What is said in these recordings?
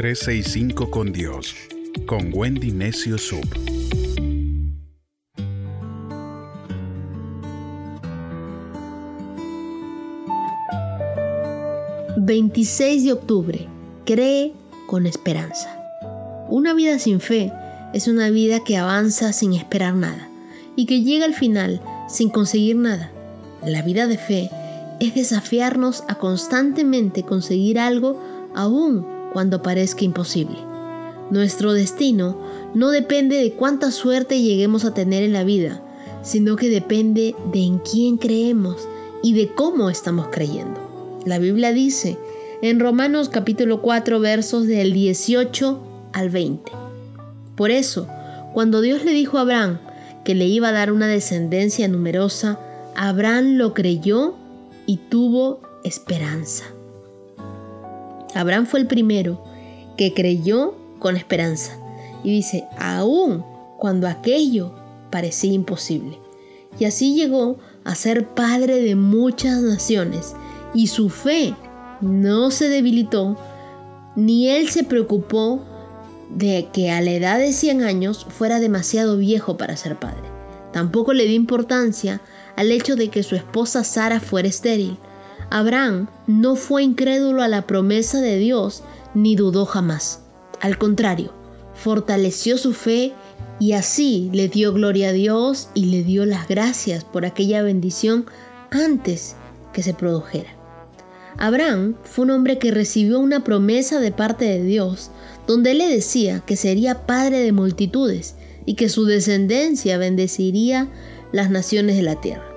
365 con Dios, con Wendy Necio Sub. ...26 de octubre... ...cree con esperanza... ...una vida sin fe... ...es una vida que avanza sin esperar nada... ...y que llega al final... ...sin conseguir nada... La vida de fe es desafiarnos a constantemente conseguir algo aún cuando parezca imposible. Nuestro destino no depende de cuánta suerte lleguemos a tener en la vida, sino que depende de en quién creemos y de cómo estamos creyendo. La Biblia dice en Romanos capítulo 4 versos del 18 al 20. Por eso, cuando Dios le dijo a Abraham que le iba a dar una descendencia numerosa, Abraham lo creyó y tuvo esperanza. Abraham fue el primero que creyó con esperanza y dice, aún cuando aquello parecía imposible. Y así llegó a ser padre de muchas naciones y su fe no se debilitó, ni él se preocupó de que a la edad de 100 años fuera demasiado viejo para ser padre. Tampoco le dio importancia al hecho de que su esposa Sara fuera estéril. Abraham no fue incrédulo a la promesa de Dios ni dudó jamás. Al contrario, fortaleció su fe y así le dio gloria a Dios y le dio las gracias por aquella bendición antes que se produjera. Abraham fue un hombre que recibió una promesa de parte de Dios, donde le decía que sería padre de multitudes y que su descendencia bendeciría las naciones de la tierra.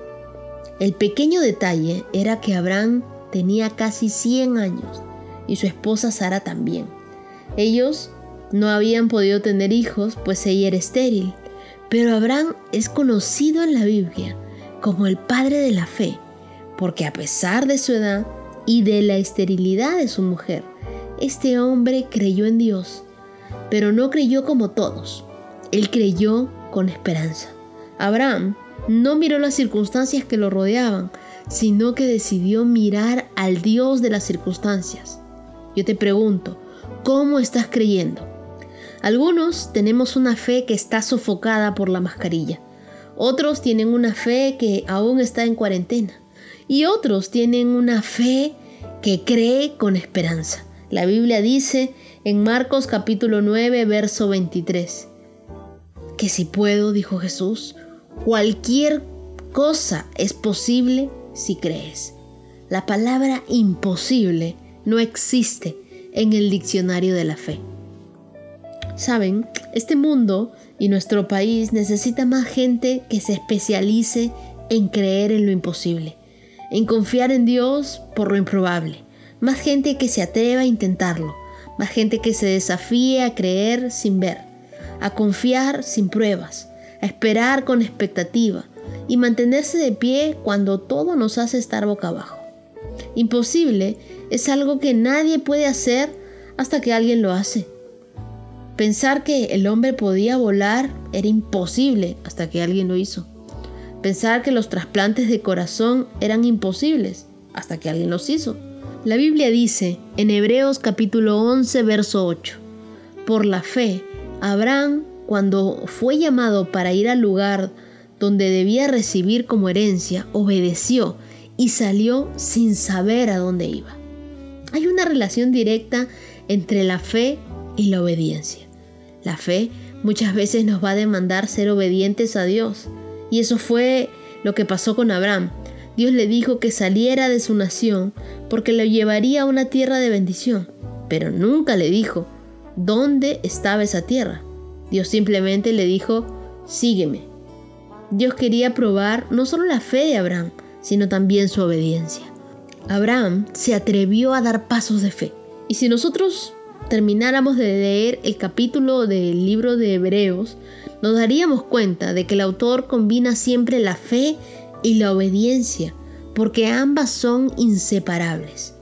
El pequeño detalle era que Abraham tenía casi 100 años y su esposa Sara también. Ellos no habían podido tener hijos, pues ella era estéril, pero Abraham es conocido en la Biblia como el padre de la fe, porque a pesar de su edad y de la esterilidad de su mujer, este hombre creyó en Dios, pero no creyó como todos, él creyó con esperanza. Abraham no miró las circunstancias que lo rodeaban, sino que decidió mirar al Dios de las circunstancias. Yo te pregunto, ¿cómo estás creyendo? Algunos tenemos una fe que está sofocada por la mascarilla. Otros tienen una fe que aún está en cuarentena. Y otros tienen una fe que cree con esperanza. La Biblia dice en Marcos capítulo 9, verso 23, que si puedo, dijo Jesús, Cualquier cosa es posible si crees. La palabra imposible no existe en el diccionario de la fe. Saben, este mundo y nuestro país necesita más gente que se especialice en creer en lo imposible, en confiar en Dios por lo improbable, más gente que se atreva a intentarlo, más gente que se desafíe a creer sin ver, a confiar sin pruebas, esperar con expectativa y mantenerse de pie cuando todo nos hace estar boca abajo. Imposible es algo que nadie puede hacer hasta que alguien lo hace. Pensar que el hombre podía volar era imposible hasta que alguien lo hizo. Pensar que los trasplantes de corazón eran imposibles hasta que alguien los hizo. La Biblia dice en Hebreos capítulo 11 verso 8, por la fe, Abraham cuando fue llamado para ir al lugar donde debía recibir como herencia, obedeció y salió sin saber a dónde iba. Hay una relación directa entre la fe y la obediencia. La fe muchas veces nos va a demandar ser obedientes a Dios. Y eso fue lo que pasó con Abraham. Dios le dijo que saliera de su nación porque lo llevaría a una tierra de bendición. Pero nunca le dijo dónde estaba esa tierra. Dios simplemente le dijo, sígueme. Dios quería probar no solo la fe de Abraham, sino también su obediencia. Abraham se atrevió a dar pasos de fe. Y si nosotros termináramos de leer el capítulo del libro de Hebreos, nos daríamos cuenta de que el autor combina siempre la fe y la obediencia, porque ambas son inseparables.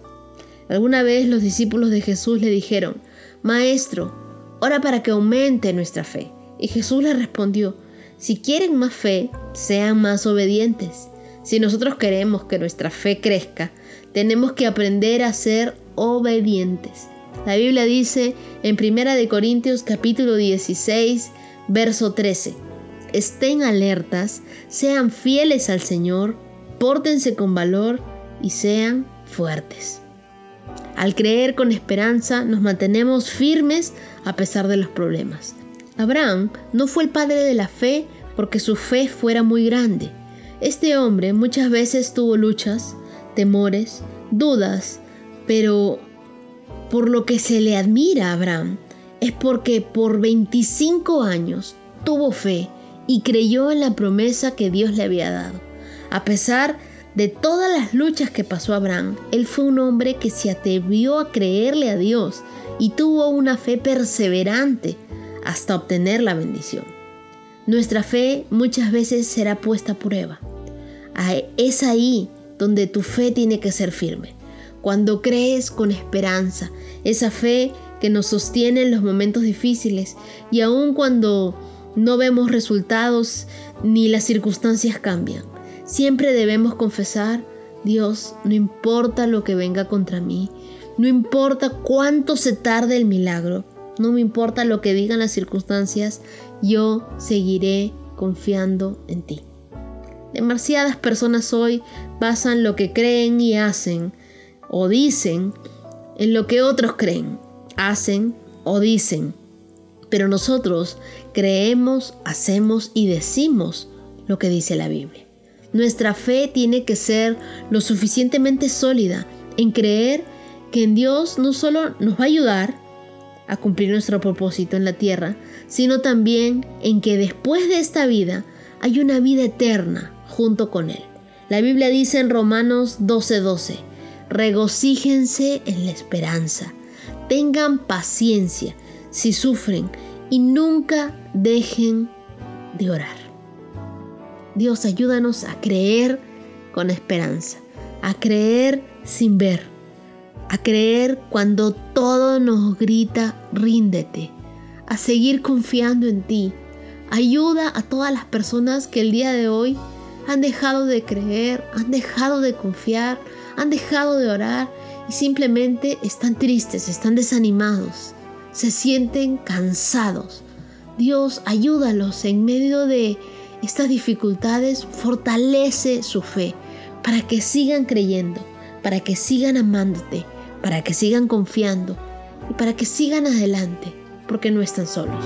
Alguna vez los discípulos de Jesús le dijeron, Maestro, ora para que aumente nuestra fe. Y Jesús le respondió, si quieren más fe, sean más obedientes. Si nosotros queremos que nuestra fe crezca, tenemos que aprender a ser obedientes. La Biblia dice en 1 Corintios capítulo 16, verso 13, estén alertas, sean fieles al Señor, pórtense con valor y sean fuertes. Al creer con esperanza nos mantenemos firmes a pesar de los problemas. Abraham no fue el padre de la fe porque su fe fuera muy grande. Este hombre muchas veces tuvo luchas, temores, dudas, pero por lo que se le admira a Abraham es porque por 25 años tuvo fe y creyó en la promesa que Dios le había dado. A pesar de todas las luchas que pasó Abraham, él fue un hombre que se atrevió a creerle a Dios y tuvo una fe perseverante hasta obtener la bendición. Nuestra fe muchas veces será puesta a prueba. Es ahí donde tu fe tiene que ser firme. Cuando crees con esperanza, esa fe que nos sostiene en los momentos difíciles y aun cuando no vemos resultados ni las circunstancias cambian. Siempre debemos confesar, Dios, no importa lo que venga contra mí, no importa cuánto se tarde el milagro, no me importa lo que digan las circunstancias, yo seguiré confiando en ti. Demasiadas personas hoy basan lo que creen y hacen o dicen en lo que otros creen, hacen o dicen. Pero nosotros creemos, hacemos y decimos lo que dice la Biblia. Nuestra fe tiene que ser lo suficientemente sólida en creer que en Dios no solo nos va a ayudar a cumplir nuestro propósito en la tierra, sino también en que después de esta vida hay una vida eterna junto con Él. La Biblia dice en Romanos 12:12, regocíjense en la esperanza, tengan paciencia si sufren y nunca dejen de orar. Dios ayúdanos a creer con esperanza, a creer sin ver, a creer cuando todo nos grita ríndete, a seguir confiando en ti. Ayuda a todas las personas que el día de hoy han dejado de creer, han dejado de confiar, han dejado de orar y simplemente están tristes, están desanimados, se sienten cansados. Dios, ayúdalos en medio de estas dificultades, fortalece su fe para que sigan creyendo, para que sigan amándote, para que sigan confiando y para que sigan adelante, porque no están solos.